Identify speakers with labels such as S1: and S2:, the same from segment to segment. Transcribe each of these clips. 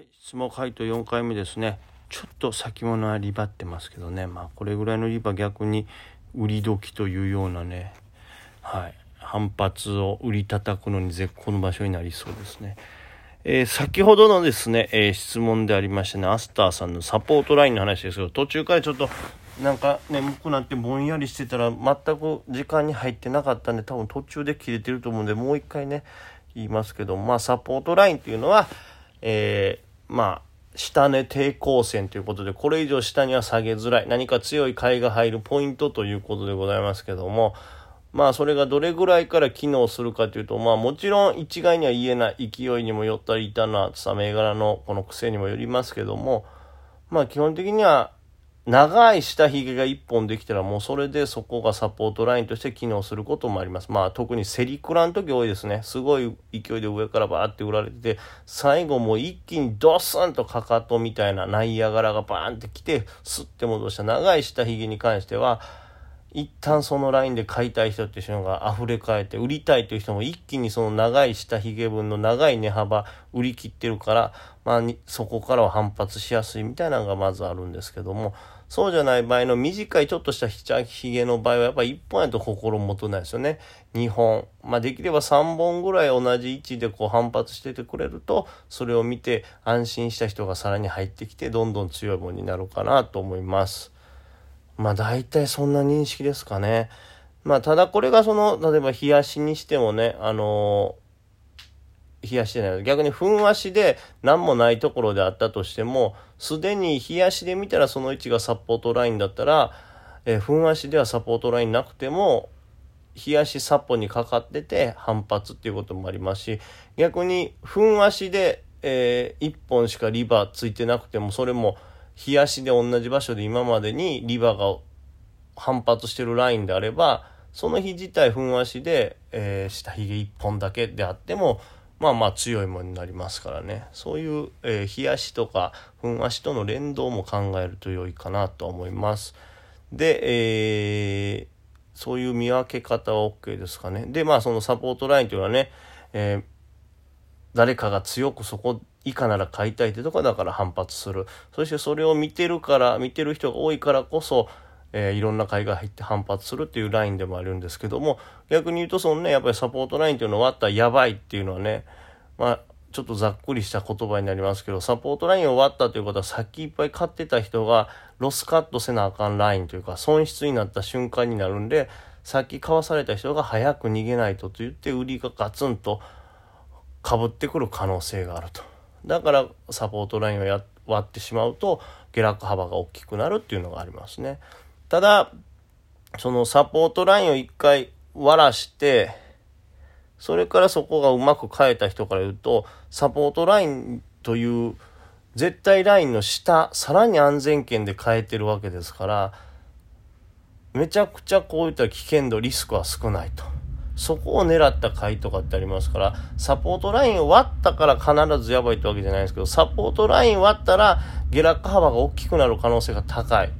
S1: はい、質問回答4回目ですね。ちょっと先物はリバってますけどね。まあこれぐらいのリバ逆に売り時というようなね、はい、反発を売り叩くのに絶好の場所になりそうですね。えー、先ほどのですね、えー、質問でありましたね、アスターさんのサポートラインの話ですけど、途中からちょっとなんか眠くなってぼんやりしてたら全く時間に入ってなかったんで、多分途中で切れてると思うんで、もう一回ね、言いますけど、まあサポートラインっていうのは、えー、まあ、下値抵抗線ということで、これ以上下には下げづらい、何か強い買いが入るポイントということでございますけども、まあそれがどれぐらいから機能するかというと、まあもちろん一概には言えない勢いにもよったり板の厚さ、銘柄のこの癖にもよりますけども、まあ基本的には長い下髭が1本できたらもうそれでそこがサポートラインとして機能することもあります。まあ特にセリクラの時多いですね。すごい勢いで上からバーって売られてて、最後もう一気にドスンとかかとみたいなナイアガラがバーンって来て、スッて戻した長い下髭に関しては、一旦そのラインで買いたい人っていうのが溢れ返って売りたいという人も一気にその長い下髭分の長い値幅売り切ってるから、まあ、そこからは反発しやすいみたいなのがまずあるんですけどもそうじゃない場合の短いちょっとした下髭の場合はやっぱり1本やと心もとないですよね。2本。まあできれば3本ぐらい同じ位置でこう反発しててくれるとそれを見て安心した人がさらに入ってきてどんどん強いものになるかなと思います。まあ大体そんな認識ですかね。まあただこれがその、例えば冷やしにしてもね、あの、冷やしじゃない逆にふんわしで何もないところであったとしても、すでに冷やしで見たらその位置がサポートラインだったら、えー、ふんわしではサポートラインなくても、冷やしサポにかかってて反発っていうこともありますし、逆にふんわしで、えー、1本しかリバーついてなくても、それも、冷やしで同じ場所で今までにリバーが反発してるラインであればその日自体ふんわしで、えー、下髭1本だけであってもまあまあ強いものになりますからね。そういう、えー、冷やしとかふんわしとの連動も考えると良いかなと思います。で、えー、そういう見分け方は OK ですかね。でまあそのサポートラインというのはね、えー、誰かが強くそこ以下なら買いたいってとこだから反発する。そしてそれを見てるから、見てる人が多いからこそ、えー、いろんな買いが入って反発するっていうラインでもあるんですけども、逆に言うとそのね、やっぱりサポートラインっていうのを割ったらやばいっていうのはね、まあ、ちょっとざっくりした言葉になりますけど、サポートラインを割ったということは、さっきいっぱい買ってた人がロスカットせなあかんラインというか、損失になった瞬間になるんで、さっき買わされた人が早く逃げないとと言って、売りがガツンとかぶってくる可能性があると。だからサポートラインをや割ってしまうと下落幅が大きくなるっていうのがありますね。ただ、そのサポートラインを一回割らして、それからそこがうまく変えた人から言うと、サポートラインという絶対ラインの下、さらに安全圏で変えてるわけですから、めちゃくちゃこういった危険度、リスクは少ないと。そこを狙った回とかってありますから、サポートラインを割ったから必ずやばいってわけじゃないんですけど、サポートライン割ったら下落幅が大きくなる可能性が高い。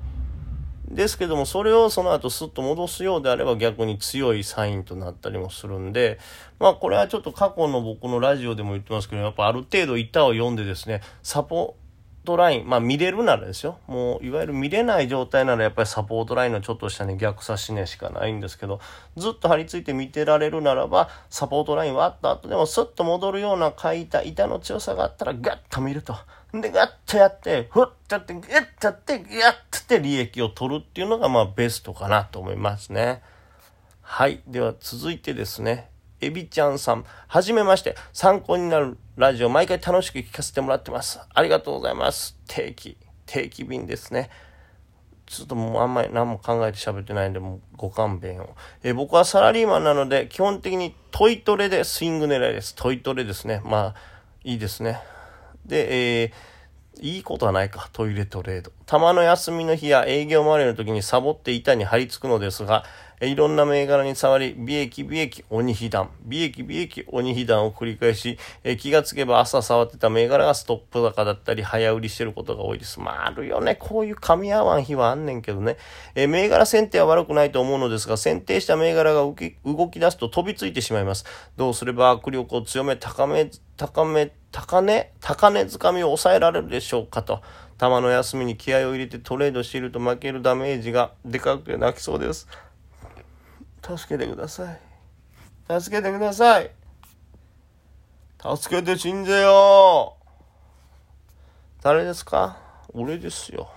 S1: ですけども、それをその後スッと戻すようであれば逆に強いサインとなったりもするんで、まあこれはちょっと過去の僕のラジオでも言ってますけど、やっぱある程度板を読んでですね、サポトライン、まあ見れるならですよ。もういわゆる見れない状態ならやっぱりサポートラインのちょっとしたね逆差し値しかないんですけど、ずっと張り付いて見てられるならば、サポートライン割った後でもスッと戻るような書いた板の強さがあったらガッと見ると。で、ガッとやって、ふっとやって、ガッとやって、ガッとって利益を取るっていうのがまあベストかなと思いますね。はい。では続いてですね。エビちゃんさん、はじめまして。参考になるラジオ、毎回楽しく聞かせてもらってます。ありがとうございます。定期、定期便ですね。ちょっともうあんまり何も考えて喋ってないんで、もうご勘弁を。え僕はサラリーマンなので、基本的にトイトレでスイング狙いです。トイトレですね。まあ、いいですね。で、えー、いいことはないか。トイレトレード。たまの休みの日や営業周りの時にサボって板に張り付くのですが、いろんな銘柄に触り、利益、利益、鬼被弾、利益、利益、鬼被弾を繰り返し、え気がつけば朝触ってた銘柄がストップ高だったり、早売りしてることが多いです。まあ、あるよね。こういう噛み合わん日はあんねんけどね。え銘柄選定は悪くないと思うのですが、選定した銘柄が動き出すと飛びついてしまいます。どうすれば握力を強め、高め、高め、高値、高値掴みを抑えられるでしょうかと。玉の休みに気合を入れてトレードしていると負けるダメージがでかくて泣きそうです。助けてください。助けてください。助けて死んでよ誰ですか？俺ですよ。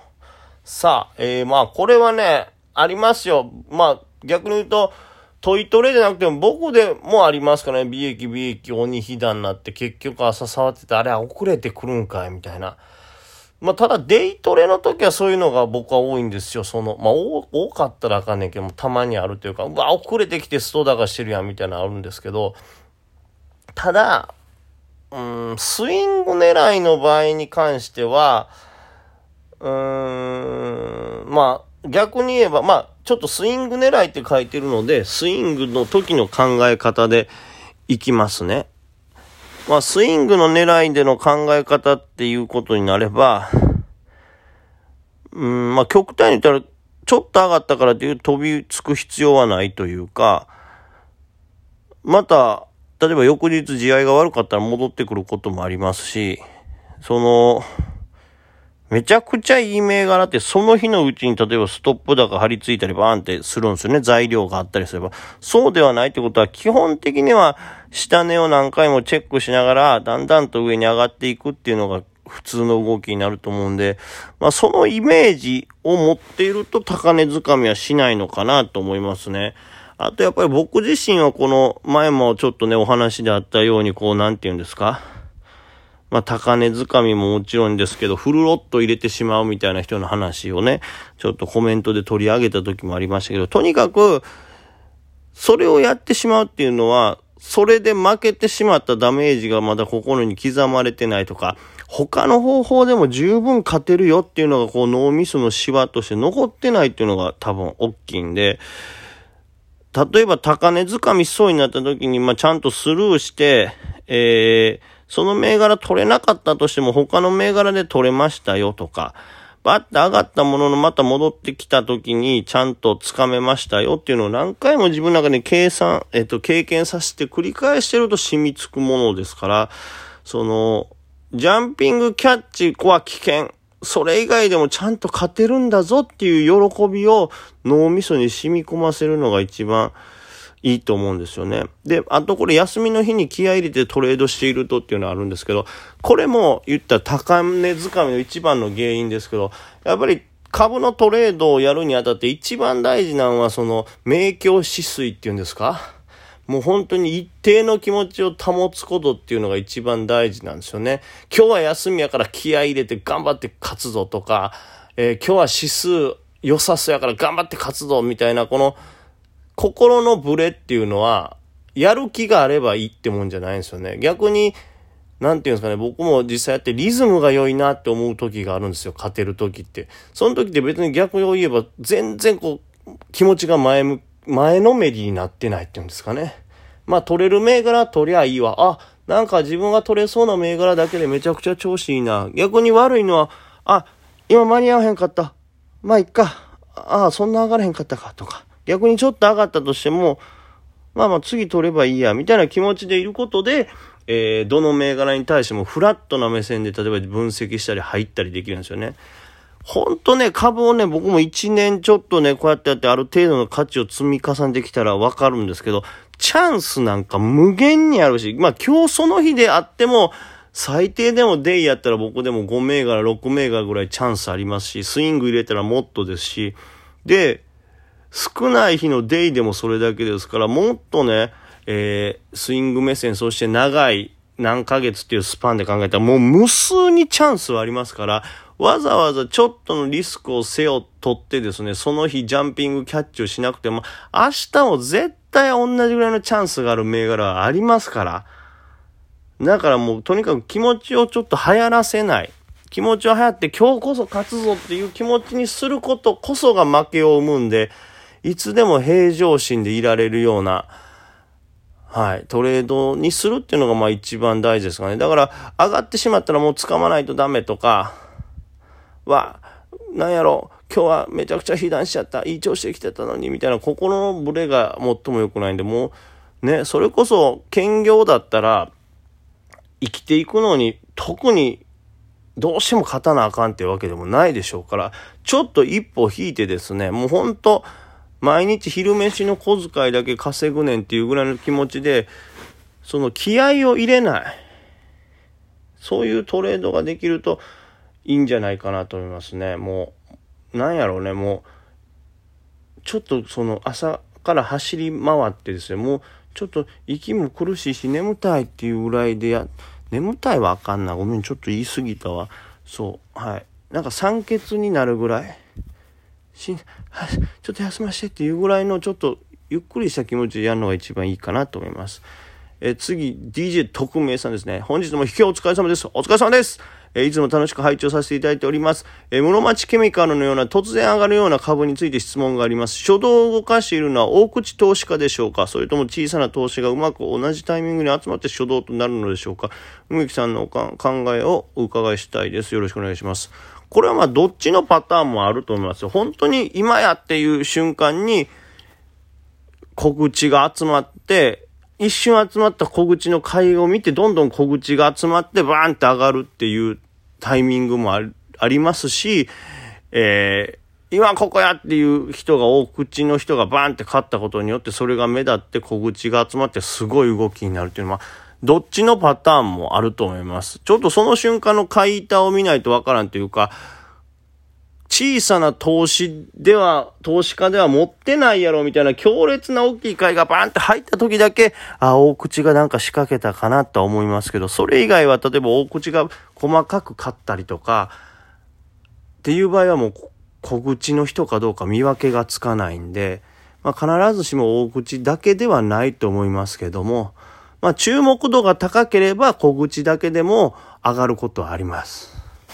S1: さあ、えー、まあ、これはね、ありますよ。まあ、逆に言うと、トイトレじゃなくても僕でもありますからね。美液美液鬼被弾になって結局朝触ってて、あれは遅れてくるんかいみたいな。まあ、ただデイトレの時はそういうのが僕は多いんですよ。その、まあ、多かったらあかんねんけど、たまにあるというか、うわ、遅れてきてストダがしてるやんみたいなのあるんですけど、ただ、うん、スイング狙いの場合に関しては、うーん、まあ、逆に言えば、まあ、ちょっとスイング狙いって書いてるので、スイングの時の考え方でいきますね。まあ、スイングの狙いでの考え方っていうことになれば、うん、まあ、極端に言ったら、ちょっと上がったからという飛びつく必要はないというか、また、例えば翌日地合が悪かったら戻ってくることもありますし、その、めちゃくちゃいい銘柄ってその日のうちに例えばストップ高張り付いたりバーンってするんですよね。材料があったりすれば。そうではないってことは基本的には下値を何回もチェックしながらだんだんと上に上がっていくっていうのが普通の動きになると思うんで、まあそのイメージを持っていると高値掴みはしないのかなと思いますね。あとやっぱり僕自身はこの前もちょっとねお話であったようにこうなんて言うんですか？まあ、高値掴みももちろんですけど、フルロット入れてしまうみたいな人の話をね、ちょっとコメントで取り上げた時もありましたけど、とにかく、それをやってしまうっていうのは、それで負けてしまったダメージがまだ心に刻まれてないとか、他の方法でも十分勝てるよっていうのがこう脳みそのシワとして残ってないっていうのが多分大きいんで、例えば高値掴みしそうになった時に、まあ、ちゃんとスルーして、えー、その銘柄取れなかったとしても他の銘柄で取れましたよとか、バッて上がったもののまた戻ってきた時にちゃんと掴めましたよっていうのを何回も自分の中で計算、えっと、経験させて繰り返してると染みつくものですから、その、ジャンピングキャッチは危険。それ以外でもちゃんと勝てるんだぞっていう喜びを脳みそに染み込ませるのが一番いいと思うんですよね。で、あとこれ休みの日に気合入れてトレードしているとっていうのはあるんですけど、これも言ったら高値掴みの一番の原因ですけど、やっぱり株のトレードをやるにあたって一番大事なのはその、明鏡止水っていうんですか？もう本当に一定の気持ちを保つことっていうのが一番大事なんですよね。今日は休みやから気合入れて頑張って勝つぞとか、えー、今日は指数良さそうやから頑張って勝つぞみたいなこの、心のブレっていうのは、やる気があればいいってもんじゃないんですよね。逆に、なんていうんですかね、僕も実際やってリズムが良いなって思う時があるんですよ。勝てる時って。その時って別に逆を言えば、全然こう、気持ちが前む、前のめりになってないっていうんですかね。まあ、取れる銘柄取りゃいいわ。あ、なんか自分が取れそうな銘柄だけでめちゃくちゃ調子いいな。逆に悪いのは、あ、今間に合わへんかった。まあ、いっか。ああ、そんな上がれへんかったか、とか。逆にちょっと上がったとしても、まあまあ次取ればいいや、みたいな気持ちでいることで、えー、どの銘柄に対してもフラットな目線で例えば分析したり入ったりできるんですよね。ほんとね、株をね、僕も1年ちょっとね、こうやってやってある程度の価値を積み重ねてきたらわかるんですけど、チャンスなんか無限にあるし、まあ今日その日であっても、最低でもデイやったら僕でも5銘柄、6銘柄ぐらいチャンスありますし、スイング入れたらもっとですし、で、少ない日のデイでもそれだけですから、もっとね、えー、スイング目線、そして長い何ヶ月っていうスパンで考えたら、もう無数にチャンスはありますから、わざわざちょっとのリスクを背負っとってですね、その日ジャンピングキャッチをしなくても、明日も絶対同じぐらいのチャンスがある銘柄はありますから。だからもうとにかく気持ちをちょっと流行らせない。気持ちを流行って今日こそ勝つぞっていう気持ちにすることこそが負けを生むんで、いつでも平常心でいられるような、はい、トレードにするっていうのがまあ一番大事ですかね。だから上がってしまったらもう掴まないとダメとかは、なんやろ、今日はめちゃくちゃ被弾しちゃった、いい調子で来てたのに、みたいな心のブレが最も良くないんで、もうね、それこそ兼業だったら生きていくのに特にどうしても勝たなあかんっていうわけでもないでしょうから、ちょっと一歩引いてですね、もうほんと、毎日昼飯の小遣いだけ稼ぐねんっていうぐらいの気持ちで、その気合を入れない。そういうトレードができるといいんじゃないかなと思いますね。もう、なんやろうね、もう、ちょっとその朝から走り回ってですね、もうちょっと息も苦しいし眠たいっていうぐらいでや、眠たいはあかんな。ごめん、ちょっと言い過ぎたわ。そう、はい。なんか酸欠になるぐらい。しはちょっと休ませてっていうぐらいのちょっとゆっくりした気持ちでやるのが一番いいかなと思います。え次、DJ 特命さんですね。本日も引きお疲れ様です。お疲れ様です。えいつも楽しく拝聴させていただいております。え室町ケミカルのような突然上がるような株について質問があります。初動を動かしているのは大口投資家でしょうか？それとも小さな投資がうまく同じタイミングに集まって初動となるのでしょうか？梅木さんのお考えをお伺いしたいです。よろしくお願いします。これはまあどっちのパターンもあると思いますよ。本当に今やっていう瞬間に小口が集まって、一瞬集まった小口の買いを見て、どんどん小口が集まってバーンって上がるっていうタイミングもありますし、えー、今ここやっていう人が大口の人がバーンって勝ったことによってそれが目立って小口が集まってすごい動きになるっていうのは、どっちのパターンもあると思います。ちょっとその瞬間の買い板を見ないとわからんというか、小さな投資では、投資家では持ってないやろみたいな強烈な大きい買いがバーンって入った時だけ、あ、大口がなんか仕掛けたかなとは思いますけど、それ以外は例えば大口が細かく買ったりとか、っていう場合はもう小口の人かどうか見分けがつかないんで、まあ、必ずしも大口だけではないと思いますけども、まあ、注目度が高ければ小口だけでも上がることはあります。